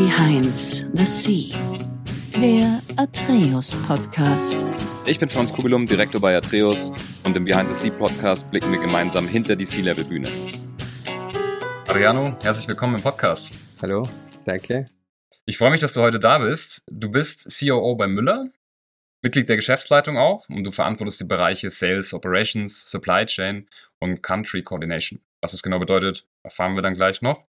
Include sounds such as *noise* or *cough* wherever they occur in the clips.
Behind the Sea, der Atreus Podcast. Ich bin Franz Kugelum, Direktor bei Atreus und im Behind the Sea Podcast blicken wir gemeinsam hinter die Sea-Level Bühne. Adriano, herzlich willkommen im Podcast. Hallo, danke. Ich freue mich, dass du heute da bist. Du bist COO bei Müller, Mitglied der Geschäftsleitung auch und du verantwortest die Bereiche Sales, Operations, Supply Chain und Country Coordination. Was das genau bedeutet, erfahren wir dann gleich noch.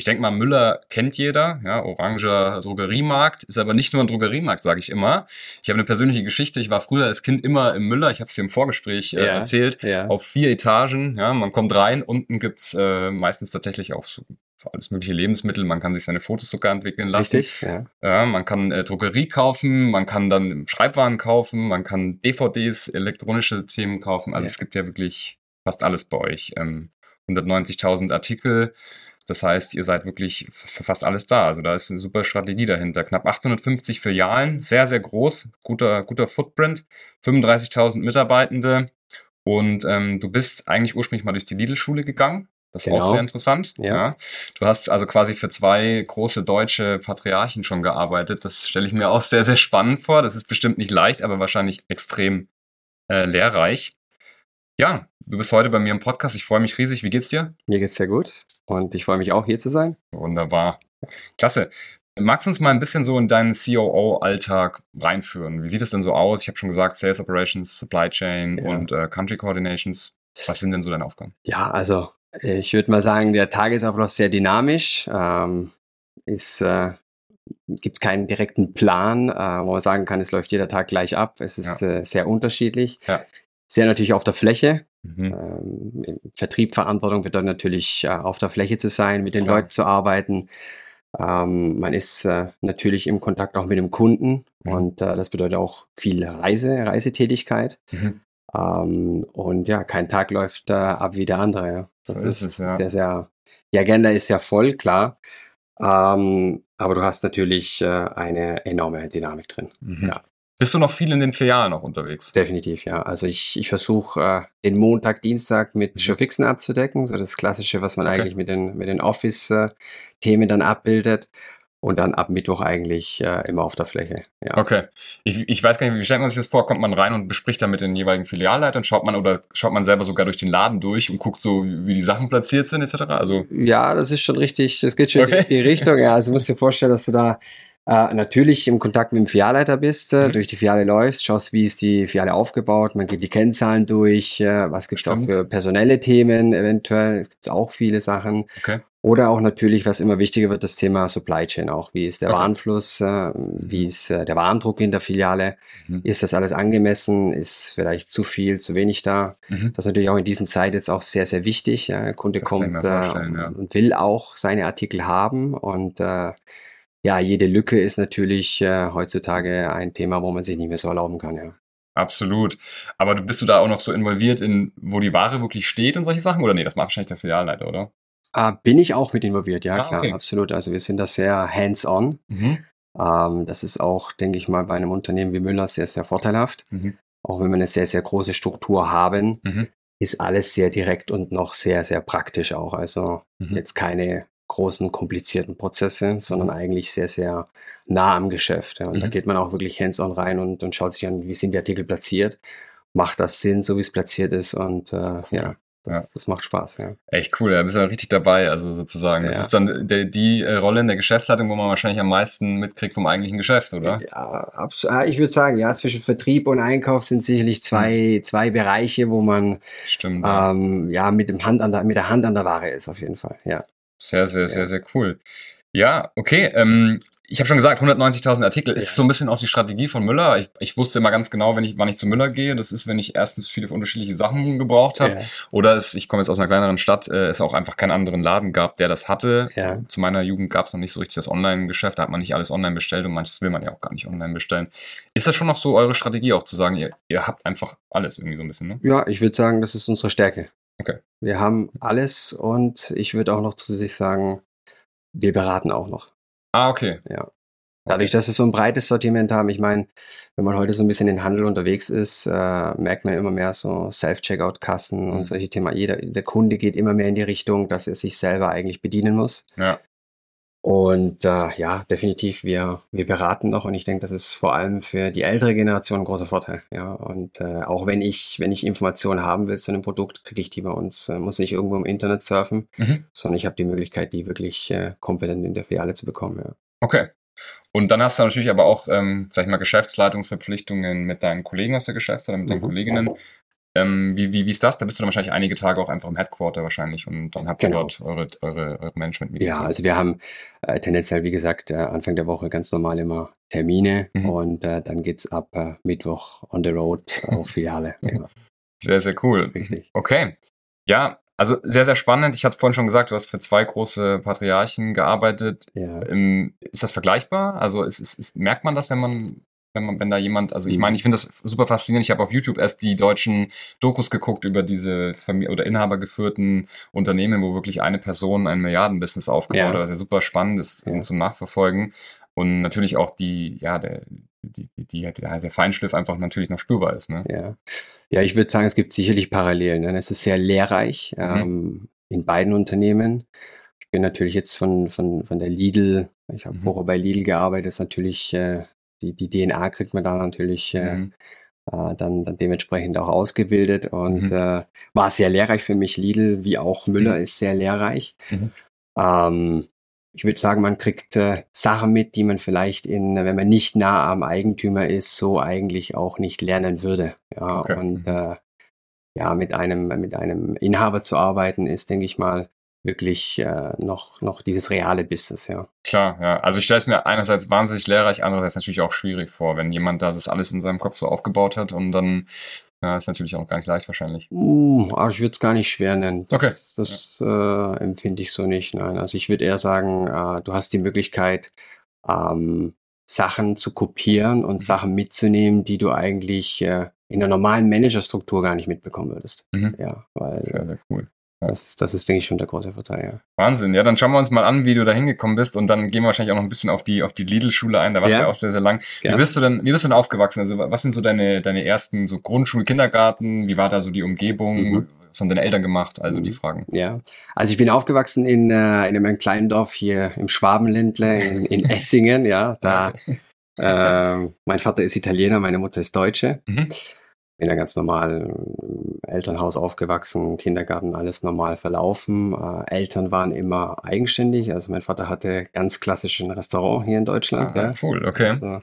Ich denke mal, Müller kennt jeder, ja, oranger Drogeriemarkt, ist aber nicht nur ein Drogeriemarkt, sage ich immer. Ich habe eine persönliche Geschichte. Ich war früher als Kind immer im Müller, ich habe es dir im Vorgespräch äh, Ja, erzählt, ja. auf vier Etagen. Ja, man kommt rein, unten gibt's äh, meistens tatsächlich auch so alles mögliche Lebensmittel. Man kann sich seine Fotos sogar entwickeln lassen. Richtig, ja. Ja, man kann äh, Drogerie kaufen, man kann dann Schreibwaren kaufen, man kann DVDs, elektronische Themen kaufen. Also Ja. es gibt ja wirklich fast alles bei euch. Ähm, 190.000 Artikel. Das heißt, ihr seid wirklich für fast alles da. Also da ist eine super Strategie dahinter. Knapp 850 Filialen, sehr, sehr groß, guter, guter Footprint, 35.000 Mitarbeitende. Und ähm, du bist eigentlich ursprünglich mal durch die Lidl-Schule gegangen. Das ist auch Genau. sehr interessant. Ja. Du hast also quasi für zwei große deutsche Patriarchen schon gearbeitet. Das stelle ich mir auch sehr, sehr spannend vor. Das ist bestimmt nicht leicht, aber wahrscheinlich extrem äh, lehrreich. Ja, du bist heute bei mir im Podcast. Ich freue mich riesig. Wie geht's dir? Mir geht's sehr gut und ich freue mich auch hier zu sein. Wunderbar. Klasse. Magst du uns mal ein bisschen so in deinen COO-Alltag reinführen? Wie sieht es denn so aus? Ich habe schon gesagt, Sales Operations, Supply Chain Ja. und äh, Country Coordinations. Was sind denn so deine Aufgaben? Ja, also ich würde mal sagen, der Tagesablauf ist sehr dynamisch. Ähm, ist, äh, gibt keinen direkten Plan, äh, wo man sagen kann, es läuft jeder Tag gleich ab. Es ist äh, sehr unterschiedlich. Ja. Sehr natürlich auf der Fläche. Mhm. Ähm, im Vertrieb Verantwortung bedeutet natürlich, äh, auf der Fläche zu sein, mit den Klar. Leuten zu arbeiten. Ähm, man ist äh, natürlich im Kontakt auch mit dem Kunden Mhm. und äh, das bedeutet auch viel Reise, Reisetätigkeit. Mhm. Ähm, und ja, kein Tag läuft ab wie der andere. Ja. Das So ist es, ja. sehr, sehr. Die Agenda ist ja voll, klar. Ähm, aber du hast natürlich äh, eine enorme Dynamik drin. Mhm. Ja. Bist du noch viel in den Filialen auch unterwegs? Definitiv, ja. Also ich, ich versuche äh, den Montag, Dienstag mit Mhm. Showfixen abzudecken, so das Klassische, was man Okay. eigentlich mit den, mit den Office-Themen dann abbildet. Und dann ab Mittwoch eigentlich äh, immer auf der Fläche. Ja. Okay. Ich, ich weiß gar nicht, wie stellt man sich das vor? Kommt man rein und bespricht dann mit den jeweiligen Filialleitern? Schaut man oder schaut man selber sogar durch den Laden durch und guckt so, wie die Sachen platziert sind, etc.? Also, Ja, das ist schon richtig, das geht schon in die Okay. richtige Richtung. Ja, also du musst dir vorstellen, dass du da äh, natürlich im Kontakt mit dem Filialleiter bist, äh, Mhm. durch die Filiale läufst, schaust, wie ist die Filiale aufgebaut, man geht die Kennzahlen durch, äh, was gibt es auch Stimmt. für personelle Themen eventuell, es gibt auch viele Sachen. okay. Oder auch natürlich, was immer wichtiger wird, das Thema Supply Chain auch. Wie ist der Okay. Warenfluss, äh, wie ist äh, der Warendruck in der Filiale, Mhm. ist das alles angemessen, ist vielleicht zu viel, zu wenig da? Mhm. Das ist natürlich auch in diesen Zeit jetzt auch sehr, sehr wichtig. Ja. Der Kunde Das kommt äh, ja. und will auch seine Artikel haben. Und äh, ja, jede Lücke ist natürlich äh, heutzutage ein Thema, wo man sich nicht mehr so erlauben kann. Ja. Absolut. Aber du bist du da auch noch so involviert in, wo die Ware wirklich steht und solche Sachen? Oder nee, das macht wahrscheinlich der Filialleiter, oder? Äh, bin ich auch mit involviert, ja Ah, klar, okay. absolut. Also wir sind da sehr hands-on. Mhm. Ähm, das ist auch, denke ich mal, bei einem Unternehmen wie Müller sehr, sehr vorteilhaft. Mhm. Auch wenn wir eine sehr, sehr große Struktur haben, Mhm. ist alles sehr direkt und noch sehr, sehr praktisch auch. Also Mhm. jetzt keine großen, komplizierten Prozesse, sondern eigentlich sehr, sehr nah am Geschäft. Ja. Und da Mhm. geht man auch wirklich hands-on rein und, und schaut sich an, wie sind die Artikel platziert. Macht das Sinn, so wie es platziert ist? Und äh, ja, das, Ja. das macht Spaß. Ja. Echt cool, da bist du ja richtig dabei, also sozusagen. Das Ja. ist dann der, die äh, Rolle in der Geschäftsleitung, wo man wahrscheinlich am meisten mitkriegt vom eigentlichen Geschäft, oder? Ja, ich würde sagen, ja, zwischen Vertrieb und Einkauf sind sicherlich zwei, zwei Bereiche, wo man Stimmt. ja. ähm, ja mit dem Hand an der, mit der Hand an der Ware ist, auf jeden Fall. Ja. Sehr, sehr, sehr, sehr cool. Ja, okay. Ähm, ich habe schon gesagt, 190.000 Artikel ist Ja. so ein bisschen auch die Strategie von Müller. Ich, ich wusste immer ganz genau, wenn ich, wann ich zu Müller gehe. Das ist, wenn ich erstens viele unterschiedliche Sachen gebraucht habe. Ja. Oder es, ich komme jetzt aus einer kleineren Stadt, äh, es auch einfach keinen anderen Laden gab, der das hatte. Ja. Zu meiner Jugend gab es noch nicht so richtig das Online-Geschäft. Da hat man nicht alles online bestellt und manches will man ja auch gar nicht online bestellen. Ist das schon noch so eure Strategie, auch zu sagen, ihr, ihr habt einfach alles irgendwie so ein bisschen, ne? Ja, ich würde sagen, das ist unsere Stärke. Okay. Wir haben alles und ich würde auch noch zu sich sagen, wir beraten auch noch. Ah, okay. Ja. Dadurch, dass wir so ein breites Sortiment haben, ich meine, wenn man heute so ein bisschen in Handel unterwegs ist, äh, merkt man immer mehr so Self-Checkout-Kassen Mhm. und solche Themen. Jeder, der Kunde geht immer mehr in die Richtung, dass er sich selber eigentlich bedienen muss. Ja. Und äh, ja, definitiv, wir, wir beraten noch und ich denke, das ist vor allem für die ältere Generation ein großer Vorteil. Ja, und äh, auch wenn ich, wenn ich Informationen haben will zu einem Produkt, kriege ich die bei uns, äh, muss nicht irgendwo im Internet surfen, Mhm. sondern ich habe die Möglichkeit, die wirklich äh, kompetent in der Filiale zu bekommen. Ja. Okay. Und dann hast du natürlich aber auch, ähm, sag ich mal, Geschäftsleitungsverpflichtungen mit deinen Kollegen aus der Geschäftsleitung, mit deinen Mhm. Kolleginnen. Ähm, wie, wie, wie ist das? Da bist du dann wahrscheinlich einige Tage auch einfach im Headquarter wahrscheinlich und dann habt ihr Genau. dort eure, eure, eure Management-Meetings. Ja, also wir haben äh, tendenziell, wie gesagt, äh, Anfang der Woche ganz normal immer Termine Mhm. und äh, dann geht's ab äh, Mittwoch on the road *laughs* auf Filiale. Ja, Sehr, sehr cool. richtig. Okay. Ja, also sehr, sehr spannend. Ich hatte es vorhin schon gesagt, du hast für zwei große Patriarchen gearbeitet. Ja. Ähm, ist das vergleichbar? Also ist, ist, ist, merkt man das, wenn man, wenn man, wenn da jemand, also ich Mhm. meine, ich finde das super faszinierend. Ich habe auf YouTube erst die deutschen Dokus geguckt über diese Familie oder inhabergeführten Unternehmen, wo wirklich eine Person ein Milliardenbusiness aufgebaut Ja. hat, was ja super spannend ist Ja. zum Nachverfolgen. Und natürlich auch die, ja, der, die, die, der Feinschliff einfach natürlich noch spürbar ist. Ne? Ja, ja ich würde sagen, es gibt sicherlich Parallelen. Ne? Es ist sehr lehrreich Mhm. ähm, in beiden Unternehmen. Ich bin natürlich jetzt von, von, von der Lidl, ich habe Mhm. vorher bei Lidl gearbeitet, ist natürlich, äh, die, die DNA kriegt man da natürlich äh, Mhm. äh, dann, dann dementsprechend auch ausgebildet und Mhm. äh, war sehr lehrreich für mich. Lidl wie auch Müller Mhm. ist sehr lehrreich. Mhm. Ähm, ich würde sagen, man kriegt äh, Sachen mit, die man vielleicht in, wenn man nicht nah am Eigentümer ist, so eigentlich auch nicht lernen würde. Ja, Okay. und Mhm. äh, ja, mit einem, mit einem Inhaber zu arbeiten, ist, denke ich mal, wirklich äh, noch, noch dieses reale Business, ja. Klar, ja. Also ich stelle es mir einerseits wahnsinnig lehrreich, andererseits natürlich auch schwierig vor, wenn jemand da das alles in seinem Kopf so aufgebaut hat und dann ja, ist natürlich auch gar nicht leicht wahrscheinlich. Uh, aber ich würde es gar nicht schwer nennen. Das, Okay. Das äh, empfinde ich so nicht. Nein, also ich würde eher sagen, äh, du hast die Möglichkeit, ähm, Sachen zu kopieren und Mhm. Sachen mitzunehmen, die du eigentlich äh, in der normalen Managerstruktur gar nicht mitbekommen würdest. Mhm. Ja, weil Sehr, sehr cool. Das ist, das ist, denke ich, schon der große Vorteil, ja. Wahnsinn. Ja, dann schauen wir uns mal an, wie du da hingekommen bist und dann gehen wir wahrscheinlich auch noch ein bisschen auf die, auf die Lidl-Schule ein. Da warst du Ja. ja auch sehr, sehr lang. Gerne. Wie bist du denn, wie bist du denn aufgewachsen? Also was sind so deine, deine ersten so Grundschul-, Kindergarten? Wie war da so die Umgebung? Mhm. Was haben deine Eltern gemacht? Also die Mhm. Fragen. Ja, also ich bin aufgewachsen in, äh, in einem kleinen Dorf hier im Schwabenländle in, in *laughs* Essingen, ja. Da, ähm, mein Vater ist Italiener, meine Mutter ist Deutsche. Mhm. Bin ja ganz normal im Elternhaus aufgewachsen, Kindergarten, alles normal verlaufen. Äh, Eltern waren immer eigenständig. Also mein Vater hatte ganz klassisch ein Restaurant hier in Deutschland. Ah, ja. cool, okay. Also,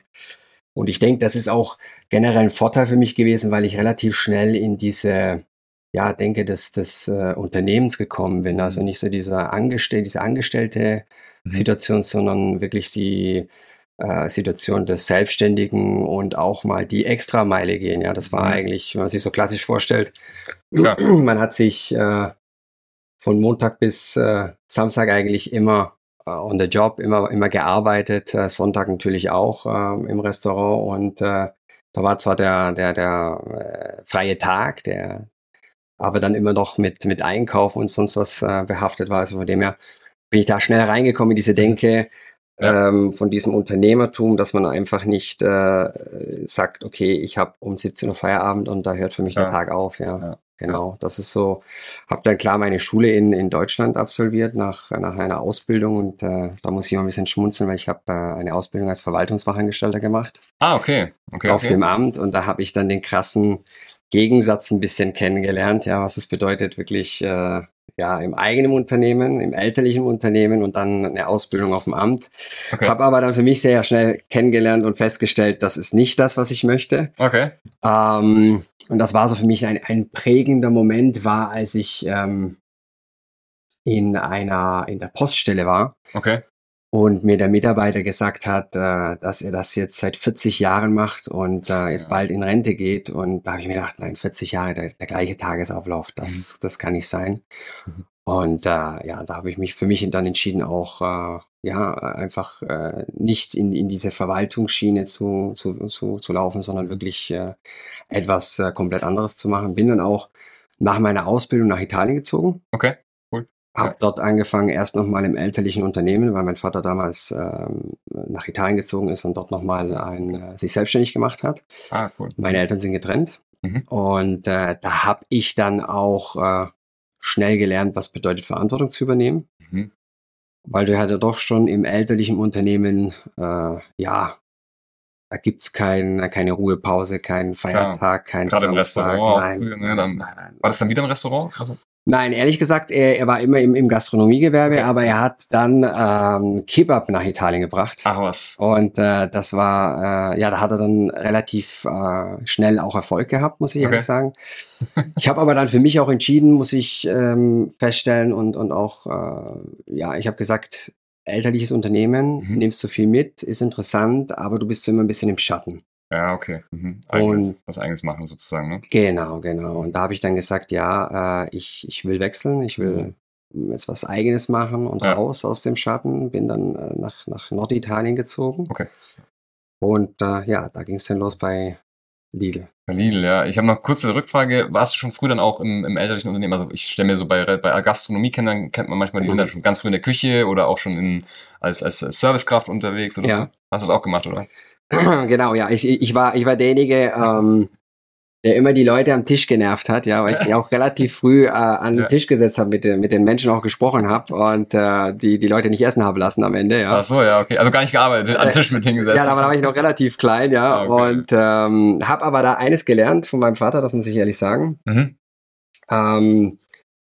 und ich denke, das ist auch generell ein Vorteil für mich gewesen, weil ich relativ schnell in diese, ja, denke des, des äh, Unternehmens gekommen bin. Also nicht so dieser Angestell diese angestellte Mhm. Situation, sondern wirklich die äh, Situation des Selbstständigen und auch mal die Extrameile gehen. Ja, das war Mhm. eigentlich, wenn man sich so klassisch vorstellt, Klar. *clears throat* man hat sich äh, von Montag bis äh, Samstag eigentlich immer äh, on the job, immer, immer gearbeitet, äh, Sonntag natürlich auch im Restaurant und da war zwar der, der, der freie Tag, der aber dann immer noch mit, mit Einkauf und sonst was behaftet war. Also von dem her bin ich da schnell reingekommen in diese Denke Ja. ähm, von diesem Unternehmertum, dass man einfach nicht äh, sagt, okay, ich habe um 17 Uhr Feierabend und da hört für mich Ja. der Tag auf. Ja, Ja. genau. Das ist so. Habe dann klar meine Schule in, in Deutschland absolviert nach, nach einer Ausbildung und äh, da muss ich immer ein bisschen schmunzeln, weil ich habe äh, eine Ausbildung als Verwaltungsfachangestellter gemacht Ah, okay. Okay, auf okay. dem Amt und da habe ich dann den krassen Gegensatz ein bisschen kennengelernt, ja, was es bedeutet, wirklich äh, ja im eigenen Unternehmen, im elterlichen Unternehmen und dann eine Ausbildung auf dem Amt. Okay. Habe aber dann für mich sehr schnell kennengelernt und festgestellt, das ist nicht das, was ich möchte. Okay. Ähm, und das war so für mich ein, ein prägender Moment, war, als ich ähm, in einer in der Poststelle war Okay. Und mir der Mitarbeiter gesagt hat, äh, dass er das jetzt seit 40 Jahren macht und äh, jetzt Ja. bald in Rente geht. Und da habe ich mir gedacht, nein, 40 Jahre, der, der gleiche Tagesablauf, das, das kann nicht sein. Mhm. Und äh, ja, da habe ich mich für mich dann entschieden, auch äh, ja einfach äh, nicht in, in diese Verwaltungsschiene zu, zu, zu, zu laufen, sondern wirklich äh, etwas komplett anderes zu machen. Bin dann auch nach meiner Ausbildung nach Italien gezogen. Okay. Habe dort angefangen, erst nochmal im elterlichen Unternehmen, weil mein Vater damals ähm, nach Italien gezogen ist und dort nochmal ein, äh, sich selbstständig gemacht hat. Ah, cool. Meine Eltern sind getrennt. Mhm. Und äh, da habe ich dann auch äh, schnell gelernt, was bedeutet Verantwortung zu übernehmen. Mhm. weil du ja doch schon im elterlichen Unternehmen, äh, ja, da gibt's kein, keine Ruhepause, keinen Feiertag, kein Gerade im. Restaurant Nein. früher, ne? Dann, war das dann wieder im Restaurant? Also, Nein, ehrlich gesagt, er, er war immer im, im Gastronomiegewerbe, aber er hat dann ähm, Kebab nach Italien gebracht. ach was. Und äh, das war, äh, ja, da hat er dann relativ äh, schnell auch Erfolg gehabt, muss ich Okay. ehrlich sagen. Ich habe aber dann für mich auch entschieden, muss ich ähm, feststellen und, und auch, äh, ja, ich habe gesagt, elterliches Unternehmen, Mhm. nimmst du viel mit, ist interessant, aber du bist so immer ein bisschen im Schatten. Ja, okay. Mhm. Eigenes, Und- was eigenes machen sozusagen, ne? Genau, genau. Und da habe ich dann gesagt, ja, äh, ich, ich will wechseln, ich will jetzt was Eigenes machen und Ja. raus aus dem Schatten. Bin dann äh, nach, nach Norditalien gezogen. Okay. Und äh, ja, da ging es dann los bei Lidl. Bei Lidl, ja. Ich habe noch kurze Rückfrage. Warst du schon früh dann auch im, im elterlichen Unternehmen? Also ich stelle mir so bei, bei Gastronomie-Kennern kennt man manchmal, die sind Mhm. dann schon ganz früh in der Küche oder auch schon in, als, als Servicekraft unterwegs oder Ja. so. Hast du das auch gemacht, oder? *clears throat* genau, ja, ich, ich, war, ich war derjenige, ähm, der immer die Leute am Tisch genervt hat, ja, weil ich die auch relativ früh äh, an den Ja. Tisch gesetzt habe, mit, den- mit den Menschen auch gesprochen habe und äh, die, die Leute nicht essen haben lassen am Ende, ja. Ach so, ja, okay. Also gar nicht gearbeitet, am Tisch mit hingesetzt. Ja, aber da war ich noch relativ klein, ja. Ah, okay. Und ähm, habe aber da eines gelernt von meinem Vater, das muss ich ehrlich sagen. Mhm. Ähm,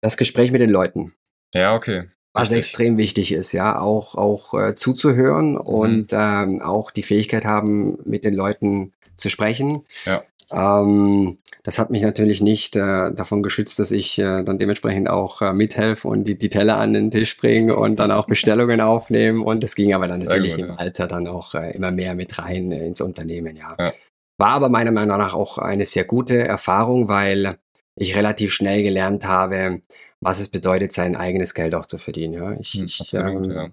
das Gespräch mit den Leuten, Ja, okay. Was Richtig. extrem wichtig ist, ja, auch, auch äh, zuzuhören und ähm, auch die Fähigkeit haben, mit den Leuten zu sprechen. Ja. Ähm, das hat mich natürlich nicht äh, davon geschützt, dass ich äh, dann dementsprechend auch äh, mithelfe und die, die Teller an den Tisch bringe und dann auch Bestellungen *laughs* aufnehme. Und das ging aber dann natürlich gut, im ja. Alter dann auch äh, immer mehr mit rein ins Unternehmen, ja. Ja. War aber meiner Meinung nach auch eine sehr gute Erfahrung, weil ich relativ schnell gelernt habe, was es bedeutet, sein eigenes Geld auch zu verdienen. Ja. Ich, Hm, ich absolut, ähm, ja.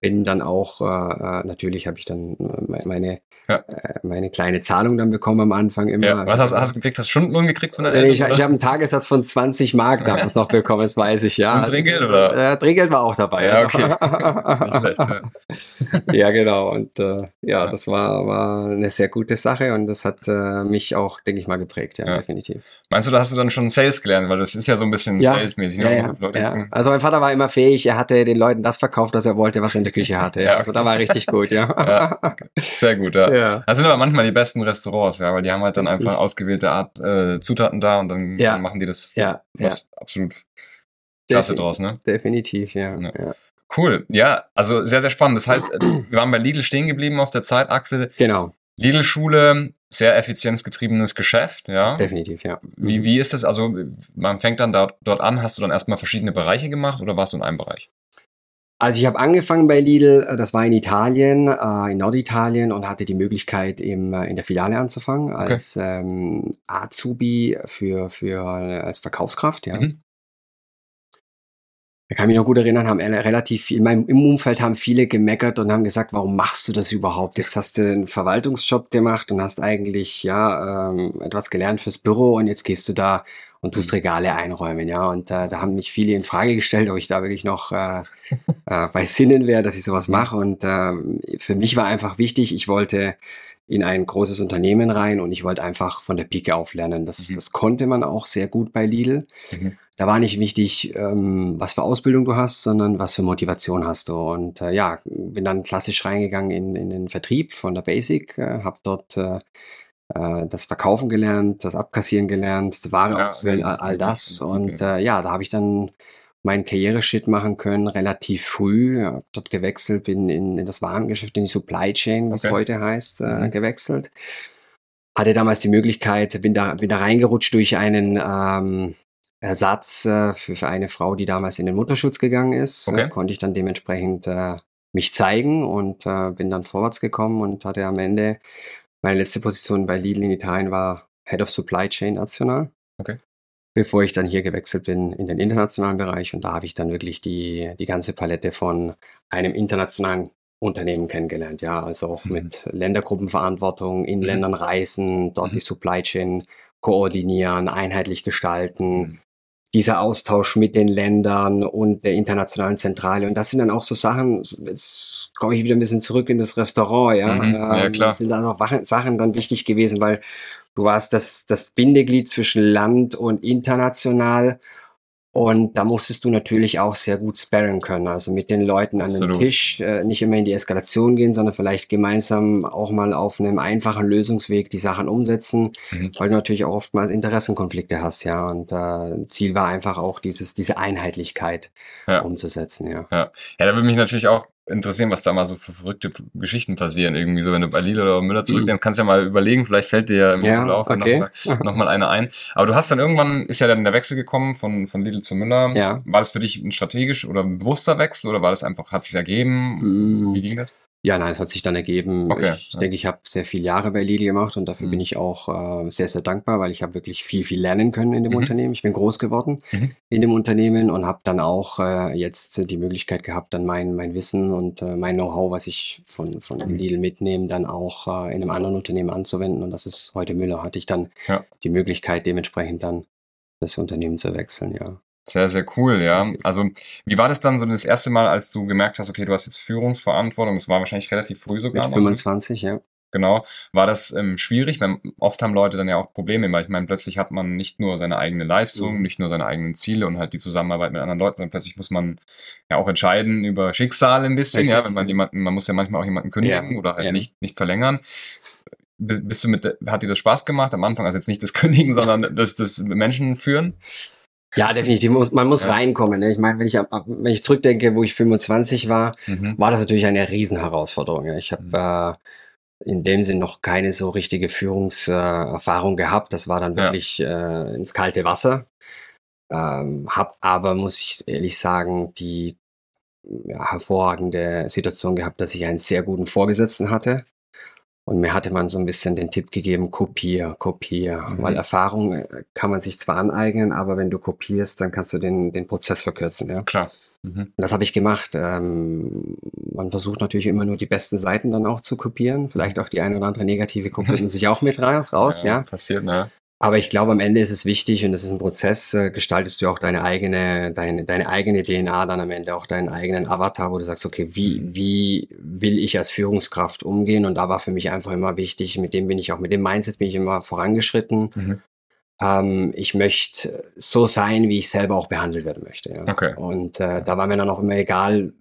Bin dann auch, äh, äh, natürlich habe ich dann äh, meine, Ja. äh, meine kleine Zahlung dann bekommen am Anfang immer. ja. Was hast, hast du gekriegt? Hast du Stundenlohn gekriegt von der ich, Eltern, ich oder? habe einen Tagessatz von 20 Mark damals noch bekommen, das weiß ich, ja. Und Trinkgeld, oder? Äh, Trinkgeld war auch dabei. Ja, okay. *laughs* Ja. genau. Und äh, ja, das war, war eine sehr gute Sache und das hat äh, mich auch, denke ich mal, geprägt, ja, definitiv. Meinst du, da hast du dann schon Sales gelernt? Weil das ist ja so ein bisschen salesmäßig. Ne? Also mein Vater war immer fähig, er hatte den Leuten das verkauft, was er wollte, was er in der Küche hatte. Ja. Ja, Also da war richtig gut, ja. *laughs* Ja. Sehr gut, ja. ja. Das sind aber manchmal die besten Restaurants, ja, weil die haben halt dann einfach ausgewählte Art äh, Zutaten da und dann, Ja. dann machen die das Ja, was absolut klasse draus, ne? Definitiv, ja. Ja. Cool, ja, also sehr, sehr spannend. Das heißt, äh, *clears throat* wir waren bei Lidl stehen geblieben auf der Zeitachse. Genau, Lidl-Schule, sehr effizienzgetriebenes Geschäft, ja. definitiv, ja. Wie, wie ist das? Also, man fängt dann dort, dort an, hast du dann erstmal verschiedene Bereiche gemacht oder warst du in einem Bereich? Also ich habe angefangen bei Lidl, äh, das war in Italien, äh, in Norditalien und hatte die Möglichkeit im, äh, in der Filiale anzufangen als ähm, Azubi für, für als Verkaufskraft, ja. Mhm. Da kann ich mich noch gut erinnern, haben relativ viel, in meinem im Umfeld haben viele gemeckert und haben gesagt, warum machst du das überhaupt? Jetzt hast du einen Verwaltungsjob gemacht und hast eigentlich ja ähm, etwas gelernt fürs Büro und jetzt gehst du da und tust Mhm. Regale einräumen, ja. Und äh, da haben mich viele in Frage gestellt, ob ich da wirklich noch äh, äh, bei Sinnen wäre, dass ich sowas mache. Und ähm, für mich war einfach wichtig, ich wollte in ein großes Unternehmen rein und ich wollte einfach von der Pike auf lernen. Das, Mhm. das konnte man auch sehr gut bei Lidl. Mhm. Da war nicht wichtig, ähm, was für Ausbildung du hast, sondern was für Motivation hast du. Und äh, ja, bin dann klassisch reingegangen in, in den Vertrieb von der Basic, äh, habe dort äh, äh, das Verkaufen gelernt, das Abkassieren gelernt, das Ware Ja, auswählen, all, all das. okay. Und äh, ja, da habe ich dann meinen Karriereschritt machen können, relativ früh. Hab dort gewechselt, bin in, in das Warengeschäft, in die Supply Chain, was Okay. heute heißt, äh, Mhm. gewechselt. Hatte damals die Möglichkeit, bin da, bin da reingerutscht durch einen ähm, Ersatz äh, für, für eine Frau, die damals in den Mutterschutz gegangen ist. Okay. Äh, konnte ich dann dementsprechend äh, mich zeigen und äh, bin dann vorwärts gekommen und hatte am Ende meine letzte Position bei Lidl in Italien war Head of Supply Chain national. Okay. Bevor ich dann hier gewechselt bin in den internationalen Bereich und da habe ich dann wirklich die, die ganze Palette von einem internationalen Unternehmen kennengelernt. Ja, also auch Mhm. mit Ländergruppenverantwortung, in Mhm. Ländern reisen, dort Mhm. die Supply Chain koordinieren, einheitlich gestalten Mhm. Dieser Austausch mit den Ländern und der internationalen Zentrale. Und das sind dann auch so Sachen, jetzt komme ich wieder ein bisschen zurück in das Restaurant, ja. Mhm, ja, Ähm, klar. Sind dann auch Sachen dann wichtig gewesen, weil du warst das, das Bindeglied zwischen Land und international. Und da musstest du natürlich auch sehr gut sparren können, also mit den Leuten an Absolut. dem Tisch, äh, nicht immer in die Eskalation gehen, sondern vielleicht gemeinsam auch mal auf einem einfachen Lösungsweg die Sachen umsetzen, Mhm. weil du natürlich auch oftmals Interessenkonflikte hast, ja. Und äh, Ziel war einfach auch dieses, diese Einheitlichkeit Ja. umzusetzen, ja. Ja, ja, da würde mich natürlich auch interessieren, was da mal so für verrückte Geschichten passieren. Irgendwie so, wenn du bei Lidl oder Müller zurückdenkst, kannst du ja mal überlegen, vielleicht fällt dir ja im Ja, Verlauf okay. nochmal *laughs* noch mal eine ein. Aber du hast dann irgendwann, ist ja dann der Wechsel gekommen von, von Lidl zu Müller. Ja. War das für dich ein strategisch oder ein bewusster Wechsel oder war das einfach, hat sich ergeben? Mm. Wie ging das? Ja, nein, es hat sich dann ergeben. Okay, ich ja. denke, ich habe sehr viele Jahre bei Lidl gemacht und dafür Mhm. bin ich auch äh, sehr, sehr dankbar, weil ich habe wirklich viel, viel lernen können in dem Mhm. Unternehmen. Ich bin groß geworden Mhm. in dem Unternehmen und habe dann auch äh, jetzt die Möglichkeit gehabt, dann mein, mein Wissen und äh, mein Know-how, was ich von, von Mhm. Lidl mitnehme, dann auch äh, in einem anderen Unternehmen anzuwenden. Und das ist heute Müller. Hatte ich dann Ja. die Möglichkeit, dementsprechend dann das Unternehmen zu wechseln, ja. Sehr, sehr cool, ja. Also, wie war das dann so das erste Mal, als du gemerkt hast, okay, du hast jetzt Führungsverantwortung, das war wahrscheinlich relativ früh sogar. Mit noch, ne? 25, ja. Genau. War das ähm, schwierig? Weil oft haben Leute dann ja auch Probleme, weil ich meine, plötzlich hat man nicht nur seine eigene Leistung, Mhm. nicht nur seine eigenen Ziele und halt die Zusammenarbeit mit anderen Leuten, sondern plötzlich muss man ja auch entscheiden über Schicksale ein bisschen, ja, wenn man jemanden, man muss ja manchmal auch jemanden kündigen Ja, oder halt ja. nicht, nicht verlängern. Bist du mit, hat dir das Spaß gemacht am Anfang? Also jetzt nicht das *laughs* Kündigen, sondern das, das Menschen führen? Ja, definitiv. Man muss Ja. reinkommen. Ne? Ich meine, wenn ich, wenn ich zurückdenke, wo ich 25 war, Mhm. war das natürlich eine Riesenherausforderung. Ja. Ich habe äh, in dem Sinn noch keine so richtige Führungserfahrung äh, gehabt. Das war dann Ja. wirklich äh, ins kalte Wasser. Ähm, hab aber, muss ich ehrlich sagen, die ja, hervorragende Situation gehabt, dass ich einen sehr guten Vorgesetzten hatte. Und mir hatte man so ein bisschen den Tipp gegeben, kopier, kopier. Mhm. Weil Erfahrung äh, kann man sich zwar aneignen, aber wenn du kopierst, dann kannst du den, den Prozess verkürzen. Ja? Klar. Mhm. Das habe ich gemacht. Ähm, man versucht natürlich immer nur die besten Seiten dann auch zu kopieren. Vielleicht auch die eine oder andere negative man *laughs* sich auch mit raus, raus ja. Passiert, ne? Aber ich glaube, am Ende ist es wichtig und das ist ein Prozess, äh, gestaltest du auch deine eigene, deine, deine eigene DNA dann am Ende, auch deinen eigenen Avatar, wo du sagst, okay, wie, wie will ich als Führungskraft umgehen? Und da war für mich einfach immer wichtig, mit dem bin ich auch, mit dem Mindset bin ich immer vorangeschritten. Mhm. Ähm, ich möchte so sein, wie ich selber auch behandelt werden möchte. Ja. Okay. Und äh, da war mir dann auch immer egal,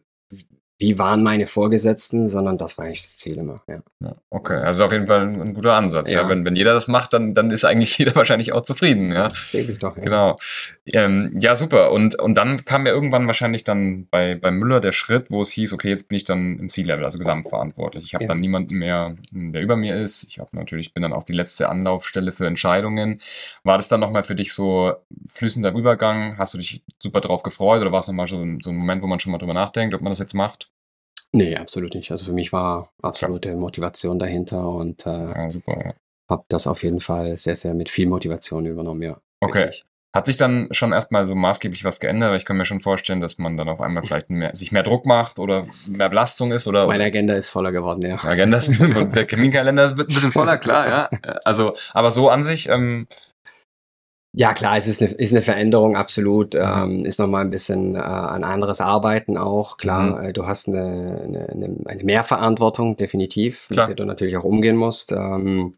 wie waren meine Vorgesetzten, sondern das war eigentlich das Ziel immer. Ja. Okay, also auf jeden Fall ein, ein guter Ansatz. Ja. Ja. Wenn, wenn jeder das macht, dann, dann ist eigentlich *laughs* jeder wahrscheinlich auch zufrieden. Ja, Denke ich doch. Ja. genau. Ähm, ja, super. Und, und dann kam ja irgendwann wahrscheinlich dann bei, bei Müller der Schritt, wo es hieß, okay, jetzt bin ich dann im C-Level, also gesamtverantwortlich. Ich habe Ja. dann niemanden mehr, der über mir ist. Ich habe natürlich, bin dann auch die letzte Anlaufstelle für Entscheidungen. War das dann nochmal für dich so flüssender Übergang? Hast du dich super drauf gefreut oder war es nochmal so, so ein Moment, wo man schon mal drüber nachdenkt, ob man das jetzt macht? Nee, absolut nicht. Also für mich war absolute Motivation dahinter und äh, Ja, super. Ja. habe das auf jeden Fall sehr, sehr mit viel Motivation übernommen, ja. Okay. Wirklich. Hat sich dann schon erstmal so maßgeblich was geändert? Weil ich kann mir schon vorstellen, dass man dann auf einmal vielleicht mehr, sich mehr Druck macht oder mehr Belastung ist oder. Meine Agenda ist voller geworden, ja. Agenda ist, *laughs* der Terminkalender wird ein bisschen voller, klar, ja. *laughs* Also, aber so an sich, ähm, Ja, klar, es ist eine, ist eine Veränderung, absolut. Mhm. Ähm, ist nochmal ein bisschen äh, ein anderes Arbeiten auch. Klar, Mhm. äh, du hast eine, eine, eine, eine Mehrverantwortung, definitiv, Klar. mit der du natürlich auch umgehen musst. Ähm,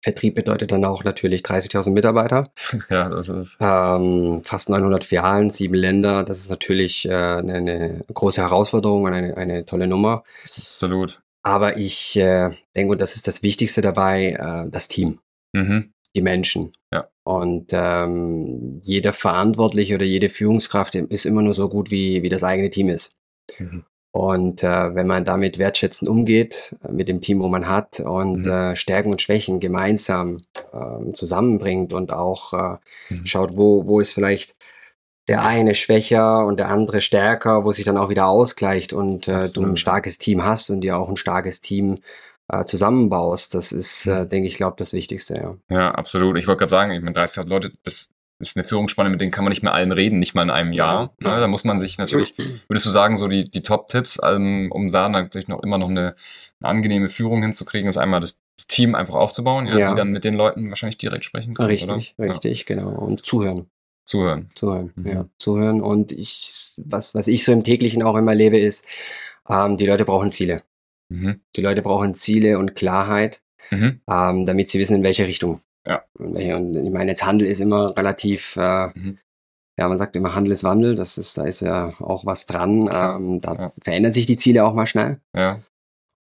Vertrieb bedeutet dann auch natürlich 30.000 Mitarbeiter, *laughs* ja, das ist, ähm, fast 900 Filialen, sieben Länder. Das ist natürlich äh, eine, eine große Herausforderung und eine, eine tolle Nummer. absolut. Aber ich äh, denke, und das ist das Wichtigste dabei, äh, das Team. Mhm. die Menschen. Ja. Und ähm, jeder Verantwortliche oder jede Führungskraft ist immer nur so gut, wie, wie das eigene Team ist. Mhm. Und äh, wenn man damit wertschätzend umgeht, äh, mit dem Team, wo man hat, und Mhm. äh, Stärken und Schwächen gemeinsam ähm, zusammenbringt und auch äh, Mhm. schaut, wo, wo ist vielleicht der eine schwächer und der andere stärker, wo sich dann auch wieder ausgleicht und äh, du ein starkes Team hast und dir auch ein starkes Team äh, zusammenbaust. Das ist, äh, denke ich, glaube das Wichtigste, ja. Ja, absolut. Ich wollte gerade sagen, ich meine, 30 Leute, das ist eine Führungsspanne, mit denen kann man nicht mehr allen reden, nicht mal in einem Jahr. Ja. Ne? Da muss man sich natürlich, würdest du sagen, so die, die Top-Tipps, ähm, um da natürlich noch immer noch eine, eine angenehme Führung hinzukriegen, ist einmal das, Team einfach aufzubauen, ja, Ja. die dann mit den Leuten wahrscheinlich direkt sprechen können. Richtig, oder? richtig, genau. Und zuhören. Ja. Zuhören. Zuhören, Mhm. ja. Zuhören. Und ich, was, was ich so im täglichen auch immer lebe, ist, ähm, die Leute brauchen Ziele. Mhm. Die Leute brauchen Ziele und Klarheit, Mhm. ähm, damit sie wissen, in welche Richtung. Ja. Und ich meine, jetzt Handel ist immer relativ äh, Mhm. ja, man sagt immer Handel ist Wandel, das ist, da ist ja auch was dran. Ähm, da ja. verändern sich die Ziele auch mal schnell. Ja,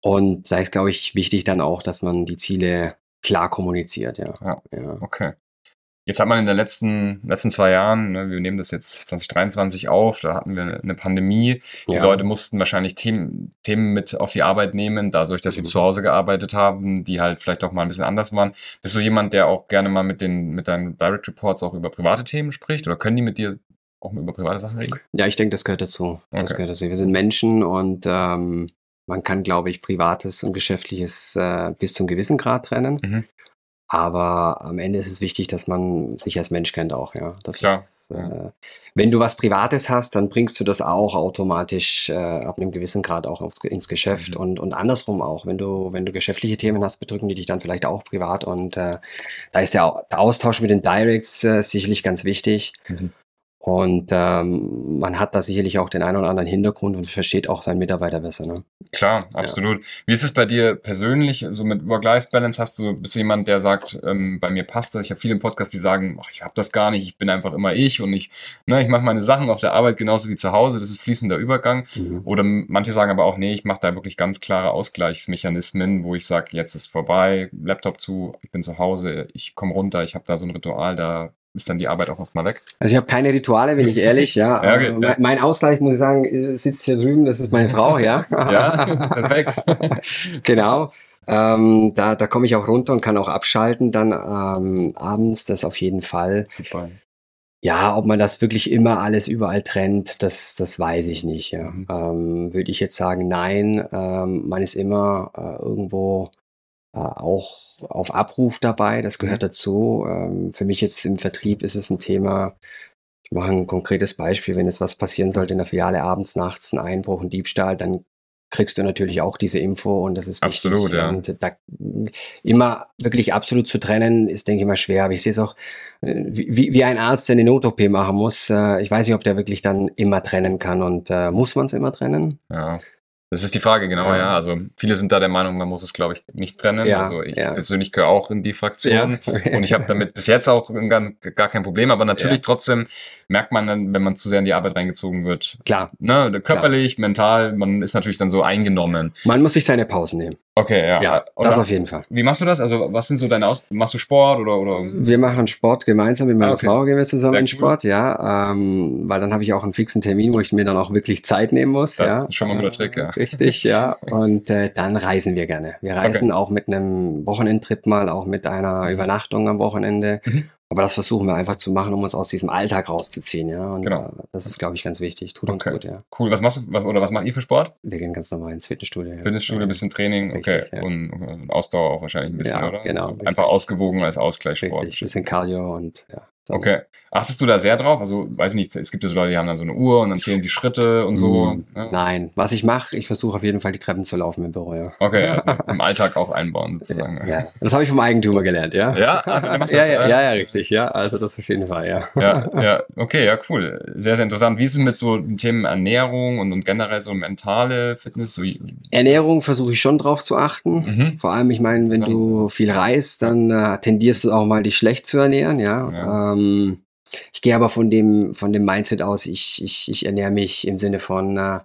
Und da ist, glaube ich, wichtig dann auch, dass man die Ziele klar kommuniziert, ja. Ja. ja. okay. Jetzt hat man in den letzten, letzten zwei Jahren, ne, wir nehmen das jetzt 2023 auf, da hatten wir eine Pandemie. Die Ja. Leute mussten wahrscheinlich Themen, Themen mit auf die Arbeit nehmen, dadurch, dass sie Mhm. zu Hause gearbeitet haben, die halt vielleicht auch mal ein bisschen anders waren. Bist du jemand, der auch gerne mal mit den, mit deinen Direct Reports auch über private Themen spricht? Oder können die mit dir auch mal über private Sachen reden? Ja, ich denke, das gehört dazu. Das Okay. gehört dazu. Wir sind Menschen und ähm, man kann, glaube ich, Privates und Geschäftliches äh, bis zum gewissen Grad trennen. Mhm. Aber am Ende ist es wichtig, dass man sich als Mensch kennt auch, ja. Das Klar, Ist, äh, wenn du was Privates hast, dann bringst du das auch automatisch äh, ab einem gewissen Grad auch aufs, ins Geschäft Mhm. und, und andersrum auch. Wenn du, wenn du geschäftliche Themen hast, bedrücken die dich dann vielleicht auch privat und äh, da ist der, Au- der Austausch mit den Directs äh, sicherlich ganz wichtig. Mhm. Und ähm, man hat da sicherlich auch den einen oder anderen Hintergrund und versteht auch seinen Mitarbeiter besser. Ne? Klar, absolut. Wie ist es bei dir persönlich, so mit Work-Life-Balance? Hast du, bist du jemand, der sagt, ähm, bei mir passt das? Ich habe viele im Podcast, die sagen, ach, ich habe das gar nicht, ich bin einfach immer ich und ich, ne, ich mache meine Sachen auf der Arbeit genauso wie zu Hause, das ist fließender Übergang. Oder m- manche sagen aber auch, nee, ich mache da wirklich ganz klare Ausgleichsmechanismen, wo ich sage, jetzt ist vorbei, Laptop zu, ich bin zu Hause, ich komme runter, ich habe da so ein Ritual, da ist dann die Arbeit auch erstmal weg. Also ich habe keine Rituale, bin ich ehrlich, ja. *laughs* Ja, okay, mein, mein Ausgleich, muss ich sagen, sitzt hier drüben, das ist meine Frau, ja. *laughs* Ja, perfekt. *laughs* genau. Ähm, da da komme ich auch runter und kann auch abschalten dann ähm, abends, das auf jeden Fall. Super. Ja, ob man das wirklich immer alles überall trennt, das, das weiß ich nicht. Ja. Mhm. Ähm, Würde ich jetzt sagen, nein, ähm, man ist immer äh, irgendwo auch auf Abruf dabei, das gehört Mhm. dazu. Ähm, für mich jetzt im Vertrieb ist es ein Thema, ich mache ein konkretes Beispiel, wenn jetzt was passieren sollte in der Filiale abends, nachts, ein Einbruch, ein Diebstahl, dann kriegst du natürlich auch diese Info und das ist wichtig. Absolut, ja. Und da immer wirklich absolut zu trennen, ist, denke ich mal, schwer. Aber ich sehe es auch äh, wie, wie ein Arzt, der eine Not-OP machen muss. Äh, Ich weiß nicht, ob der wirklich dann immer trennen kann. Und äh, muss man es immer trennen? Ja. Das ist die Frage, genau, Ja. ja. Also viele sind da der Meinung, man muss es, glaube ich, nicht trennen. Ja, also ich ja. persönlich gehöre auch in die Fraktion. *laughs* Und ich habe damit bis jetzt auch ganz, gar kein Problem. Aber natürlich trotzdem merkt man dann, wenn man zu sehr in die Arbeit reingezogen wird, Klar, ne, körperlich, mental, man ist natürlich dann so eingenommen. man muss sich seine Pausen nehmen. Okay, ja. Ja, Oder das auf jeden Fall. wie machst du das? Also was sind so deine Aus Machst du Sport oder oder? Wir machen Sport gemeinsam mit meiner Ah, okay. Frau, gehen wir zusammen Sehr in cool. Sport, ja. Ähm, weil dann habe ich auch einen fixen Termin, wo ich mir dann auch wirklich Zeit nehmen muss. Das ja. ist schon mal ein guter Trick, ja. Richtig, ja. Und äh, dann reisen wir gerne. Wir reisen auch mit einem Wochenendtrip mal, auch mit einer Übernachtung am Wochenende. Mhm. Aber das versuchen wir einfach zu machen, um uns aus diesem Alltag rauszuziehen, ja. Und Genau. äh, das ist, glaube ich, ganz wichtig. Tut uns Okay. gut, ja. Cool. Was machst du? Was, oder was macht ihr für Sport? Wir gehen ganz normal ins Fitnessstudio. ja. Fitnessstudio, bisschen Training, okay. Richtig, ja. Und, und Ausdauer auch wahrscheinlich ein bisschen, Ja, oder? genau, Also. Einfach ausgewogen als Ausgleichssport. Richtig, bisschen Cardio und ja. Okay. Achtest du da sehr drauf? Also, weiß ich nicht, es gibt ja so Leute, die haben dann so eine Uhr und dann zählen sie Schritte und so. Mm, ne? Nein, was ich mache, ich versuche auf jeden Fall die Treppen zu laufen im Büro, ja. Okay, also *laughs* im Alltag auch einbauen sozusagen. ja. Das habe ich vom Eigentümer gelernt, ja. Ja, ach, der macht *laughs* ja, das, ja, äh? ja, ja, richtig, ja. Also das auf jeden Fall, ja. Ja, *laughs* ja, okay, ja, cool. Sehr, sehr interessant. Wie ist es mit so den Themen Ernährung und, und generell so mentale Fitness? So, Ernährung versuche ich schon drauf zu achten. mhm. Vor allem, ich meine, wenn du viel reist, dann äh, tendierst du auch mal, dich schlecht zu ernähren, ja. Ja. Ähm, ich gehe aber von dem, von dem Mindset aus, ich, ich, ich ernähre mich im Sinne von, äh,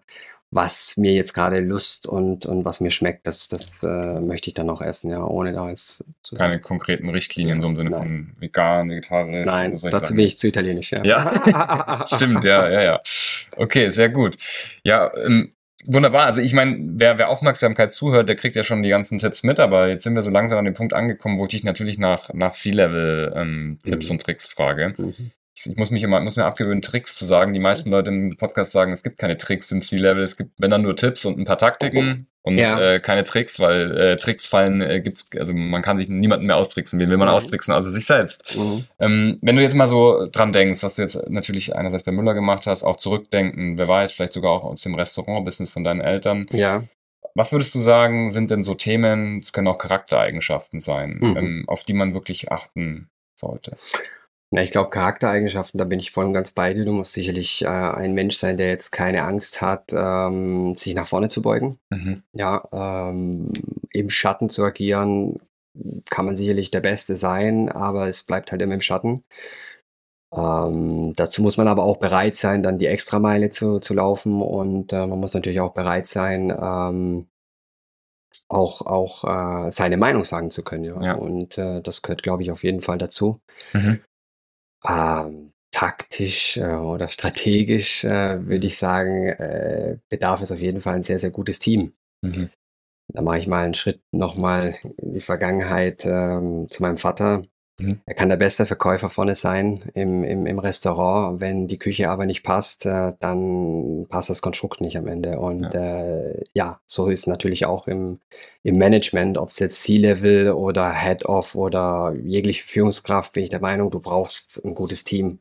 was mir jetzt gerade Lust und, und was mir schmeckt, das, das äh, möchte ich dann auch essen, ja, ohne da jetzt zu Keine konkreten Richtlinien, so im Sinne Nein. von vegan, vegetarisch. Nein, dazu Sachen. bin ich zu italienisch, ja. Ja, *laughs* stimmt, ja, ja, ja. Okay, sehr gut. Ja, ähm, wunderbar. Also ich meine, wer, wer Aufmerksamkeit zuhört, der kriegt ja schon die ganzen Tipps mit, aber jetzt sind wir so langsam an dem Punkt angekommen, wo ich dich natürlich nach, nach C-Level-Tipps Mhm. und Tricks frage. Mhm. Ich, ich muss mich immer, muss mir abgewöhnen, Tricks zu sagen. Die meisten Leute im Podcast sagen, es gibt keine Tricks im C-Level, es gibt, wenn dann nur Tipps und ein paar Taktiken und Ja. äh, keine Tricks, weil äh, Tricks fallen, äh, gibt's, also man kann sich niemanden mehr austricksen. Wen will man Mhm. austricksen? Also sich selbst. Mhm. Ähm, wenn du jetzt mal so dran denkst, was du jetzt natürlich einerseits bei Müller gemacht hast, auch zurückdenken, wer weiß, vielleicht sogar auch aus dem Restaurant-Business von deinen Eltern. Ja. Was würdest du sagen, sind denn so Themen, es können auch Charaktereigenschaften sein, Mhm. ähm, auf die man wirklich achten sollte? Na, ich glaube, Charaktereigenschaften, da bin ich voll und ganz bei dir. Du musst sicherlich äh, ein Mensch sein, der jetzt keine Angst hat, ähm, sich nach vorne zu beugen. Mhm. Ja, ähm, im Schatten zu agieren, kann man sicherlich der Beste sein, aber es bleibt halt immer im Schatten. Ähm, dazu muss man aber auch bereit sein, dann die Extrameile zu, zu laufen und äh, man muss natürlich auch bereit sein, ähm, auch, auch äh, seine Meinung sagen zu können. Ja. Ja. Und äh, das gehört, glaube ich, auf jeden Fall dazu. Mhm. Ähm, taktisch äh, oder strategisch äh, würde ich sagen, äh, bedarf es auf jeden Fall ein sehr, sehr gutes Team. Mhm. Da mache ich mal einen Schritt nochmal in die Vergangenheit ähm, zu meinem Vater. Mhm. Er kann der beste Verkäufer vorne sein im, im, im Restaurant. Wenn die Küche aber nicht passt, äh, dann passt das Konstrukt nicht am Ende. Und Ja. äh, ja so ist natürlich auch im, im Management, ob es jetzt C-Level oder Head-Off oder jegliche Führungskraft, bin ich der Meinung, du brauchst ein gutes Team.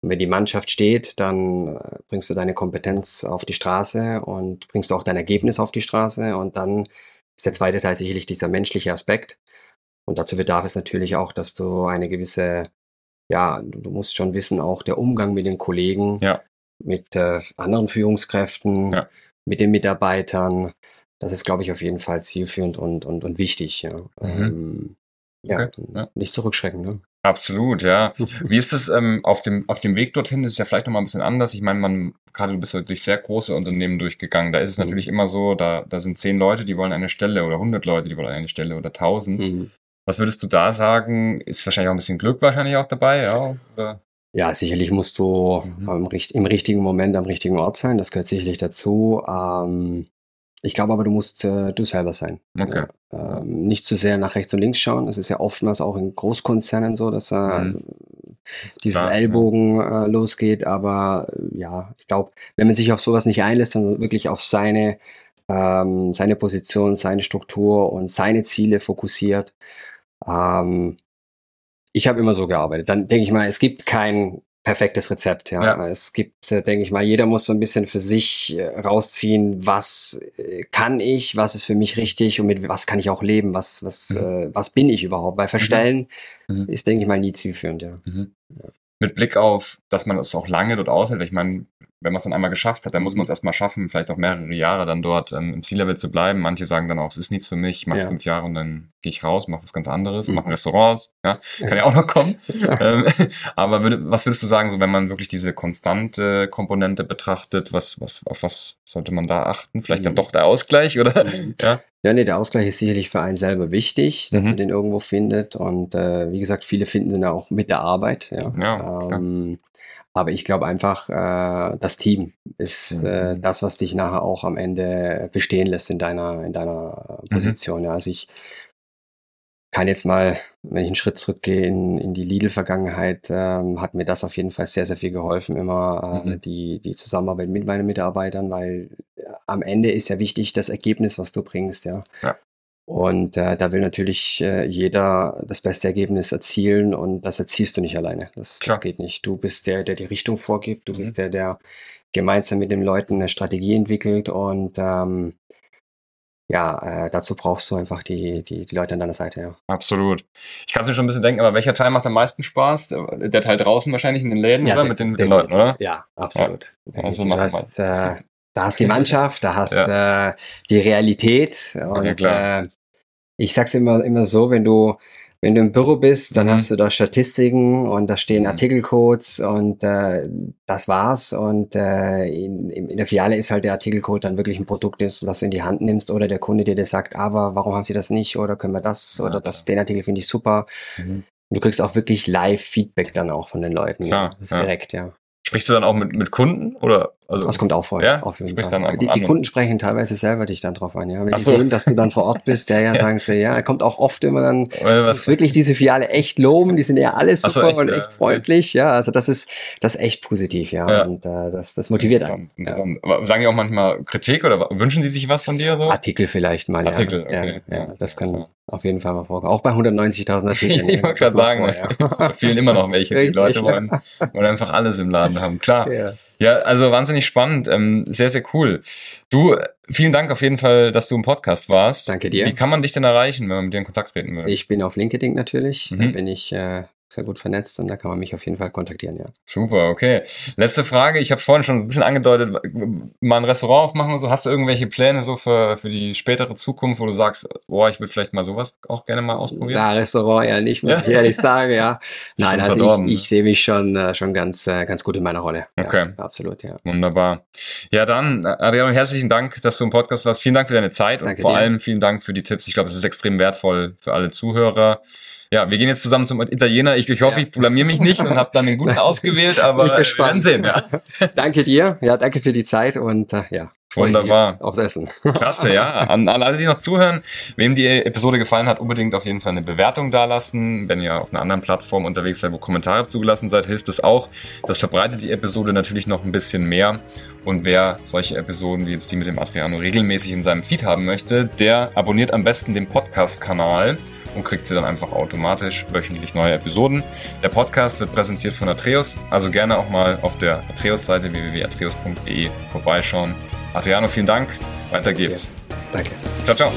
Und wenn die Mannschaft steht, dann äh, bringst du deine Kompetenz auf die Straße und bringst du auch dein Ergebnis auf die Straße. Und dann ist der zweite Teil sicherlich dieser menschliche Aspekt. Und dazu bedarf es natürlich auch, dass du eine gewisse, ja, du, musst schon wissen, auch der Umgang mit den Kollegen, Ja. mit äh, anderen Führungskräften, Ja. mit den Mitarbeitern. Das ist, glaube ich, auf jeden Fall zielführend und, und, und wichtig. Ja, ähm, ja, Okay, ja. nicht zurückschrecken. Ne? Absolut, ja. *laughs* Wie ist es ähm, auf, dem, auf dem Weg dorthin? Ist es ja vielleicht nochmal ein bisschen anders. Ich meine, man, gerade du bist ja durch sehr große Unternehmen durchgegangen. Da ist es Mhm. natürlich immer so, da, da sind zehn Leute, die wollen eine Stelle oder 100 Leute, die wollen eine Stelle oder 1000. Mhm. Was würdest du da sagen? Ist wahrscheinlich auch ein bisschen Glück wahrscheinlich auch dabei, ja? Oder? Ja, sicherlich musst du Mhm. im richtigen Moment am richtigen Ort sein. Das gehört sicherlich dazu. Ähm, ich glaube aber, du musst äh, du selber sein. Okay. Ja, ähm, nicht zu sehr nach rechts und links schauen. Das ist ja oftmals auch in Großkonzernen so, dass äh, Mhm. dieses Klar, ja. Ellbogen äh, losgeht. Aber äh, ja, ich glaube, wenn man sich auf sowas nicht einlässt, sondern wirklich auf seine, ähm, seine Position, seine Struktur und seine Ziele fokussiert, ähm, ich habe immer so gearbeitet. Dann denke ich mal, es gibt kein perfektes Rezept. Ja, Ja. es gibt, äh, denke ich mal, jeder muss so ein bisschen für sich äh, rausziehen, was äh, kann ich, was ist für mich richtig und mit was kann ich auch leben, was was Mhm. äh, was bin ich überhaupt? Weil Verstellen Mhm. ist, denke ich mal, nie zielführend. Ja. Mhm. Mit Blick auf, dass man es auch lange dort aushält. Ich meine, wenn man es dann einmal geschafft hat, dann muss man es erstmal schaffen, vielleicht auch mehrere Jahre dann dort ähm, im C-Level zu bleiben. Manche sagen dann auch, es ist nichts für mich, ich mache Ja. fünf Jahre und dann gehe ich raus, mache was ganz anderes, Mhm. mache ein Restaurant, ja, kann ja auch noch kommen. ähm, *laughs* aber würde, was würdest du sagen, so wenn man wirklich diese konstante Komponente betrachtet, was, was, auf was sollte man da achten? Vielleicht dann Mhm. doch der Ausgleich, oder? Mhm. *laughs* Ja. Ja, nee, der Ausgleich ist sicherlich für einen selber wichtig, dass Mhm. man den irgendwo findet. Und äh, wie gesagt, viele finden den auch mit der Arbeit. Ja, Ja, ähm, aber ich glaube einfach, äh, das Team ist äh, Mhm. das, was dich nachher auch am Ende bestehen lässt in deiner, in deiner Mhm. Position. Ja, also ich kann jetzt mal, wenn ich einen Schritt zurückgehe in, in die Lidl-Vergangenheit, ähm, hat mir das auf jeden Fall sehr, sehr viel geholfen, immer äh, Mhm. die, die Zusammenarbeit mit meinen Mitarbeitern, weil äh, am Ende ist ja wichtig das Ergebnis, was du bringst, ja. Ja. Und äh, da will natürlich äh, jeder das beste Ergebnis erzielen und das erzielst du nicht alleine. Das, das geht nicht. Du bist der, der die Richtung vorgibt, du Mhm. bist der, der gemeinsam mit den Leuten eine Strategie entwickelt und ähm, ja, äh, dazu brauchst du einfach die, die, die Leute an deiner Seite, ja. Absolut. Ich kann es mir schon ein bisschen denken, aber welcher Teil macht am meisten Spaß? Der Teil draußen wahrscheinlich in den Läden, oder? der- Mit den, mit der- den Leuten, oder? Ja, absolut. Also du hast, äh, da hast die Mannschaft, da hast äh, die Realität und Ja, äh, ich sag's immer, immer so, wenn du wenn du im Büro bist, dann Mhm. hast du da Statistiken und da stehen Mhm. Artikelcodes und äh, das war's. Und äh, in, in der Filiale ist halt der Artikelcode dann wirklich ein Produkt, das das du in die Hand nimmst oder der Kunde dir das sagt, aber warum haben sie das nicht oder können wir das Ja, oder das, den Artikel finde ich super. Mhm. Du kriegst auch wirklich Live-Feedback dann auch von den Leuten. Klar, das ist ja. direkt, ja. Sprichst du dann auch mit, mit Kunden? Oder? Also, Das kommt auch vor. Ja? auf jeden Fall. Die, die. Kunden sprechen teilweise selber dich dann drauf an, ja. Wenn Ach die so. sehen, dass du dann vor Ort *laughs* bist, ja, ja, Ja. sagen sie, ja, kommt auch oft immer dann, was? ist wirklich diese Filiale echt loben, die sind ja alle Ach so, super echt, und ja, echt freundlich, ja. Also das ist, das ist echt positiv, ja. Ja. Und äh, das, das motiviert einen. Interessant. Aber sagen die auch manchmal Kritik oder wünschen sie sich was von dir so? Artikel vielleicht mal, Artikel, ja. okay. Ja, ja. Das kann Ja. auf jeden Fall mal vorkommen. Auch bei 190.000 *laughs* Artikeln. ich wollte gerade sagen, ne? *laughs* da fehlen immer noch welche. Die Leute ja. wollen, wollen einfach alles im Laden haben. Klar. Ja. Ja, also wahnsinnig spannend. Ähm, sehr, sehr cool. Du, vielen Dank auf jeden Fall, dass du im Podcast warst. Danke dir. Wie kann man dich denn erreichen, wenn man mit dir in Kontakt treten will? Ich bin auf LinkedIn natürlich. Da Mhm. bin ich äh, sehr gut vernetzt und da kann man mich auf jeden Fall kontaktieren, ja. Super, okay. Letzte Frage. Ich habe vorhin schon ein bisschen angedeutet, mal ein Restaurant aufmachen und so. Hast du irgendwelche Pläne so für, für die spätere Zukunft, wo du sagst, boah, ich würde vielleicht mal sowas auch gerne mal ausprobieren? Ja, Restaurant ja nicht, muss ich ehrlich sagen, ja. *laughs* Nein, also ich, ich sehe mich schon, äh, schon ganz, äh, ganz gut in meiner Rolle. Okay. Ja, absolut, ja. Wunderbar. Ja, dann, Adriano, herzlichen Dank, dass du im Podcast warst. Vielen Dank für deine Zeit und Danke vor dir. allem vielen Dank für die Tipps. Ich glaube, es ist extrem wertvoll für alle Zuhörer. Ja, wir gehen jetzt zusammen zum Italiener. Ich, ich hoffe, ja. ich blamier mich nicht und habe dann den guten *laughs* ausgewählt, aber wir werden sehen. Ja. danke dir. Ja, danke für die Zeit und äh, ja. Wunderbar. Aufs Essen. *laughs* Klasse, ja. An, an alle, die noch zuhören, wem die Episode gefallen hat, unbedingt auf jeden Fall eine Bewertung dalassen. Wenn ihr auf einer anderen Plattform unterwegs seid, wo Kommentare zugelassen seid, hilft es auch. Das verbreitet die Episode natürlich noch ein bisschen mehr. Und wer solche Episoden wie jetzt die mit dem Adriano regelmäßig in seinem Feed haben möchte, der abonniert am besten den Podcast-Kanal und kriegt sie dann einfach automatisch wöchentlich neue Episoden. Der Podcast wird präsentiert von Atreus, also gerne auch mal auf der Atreus-Seite www.atreus.de vorbeischauen. Adriano, vielen Dank. Weiter geht's. Danke. Ciao, ciao.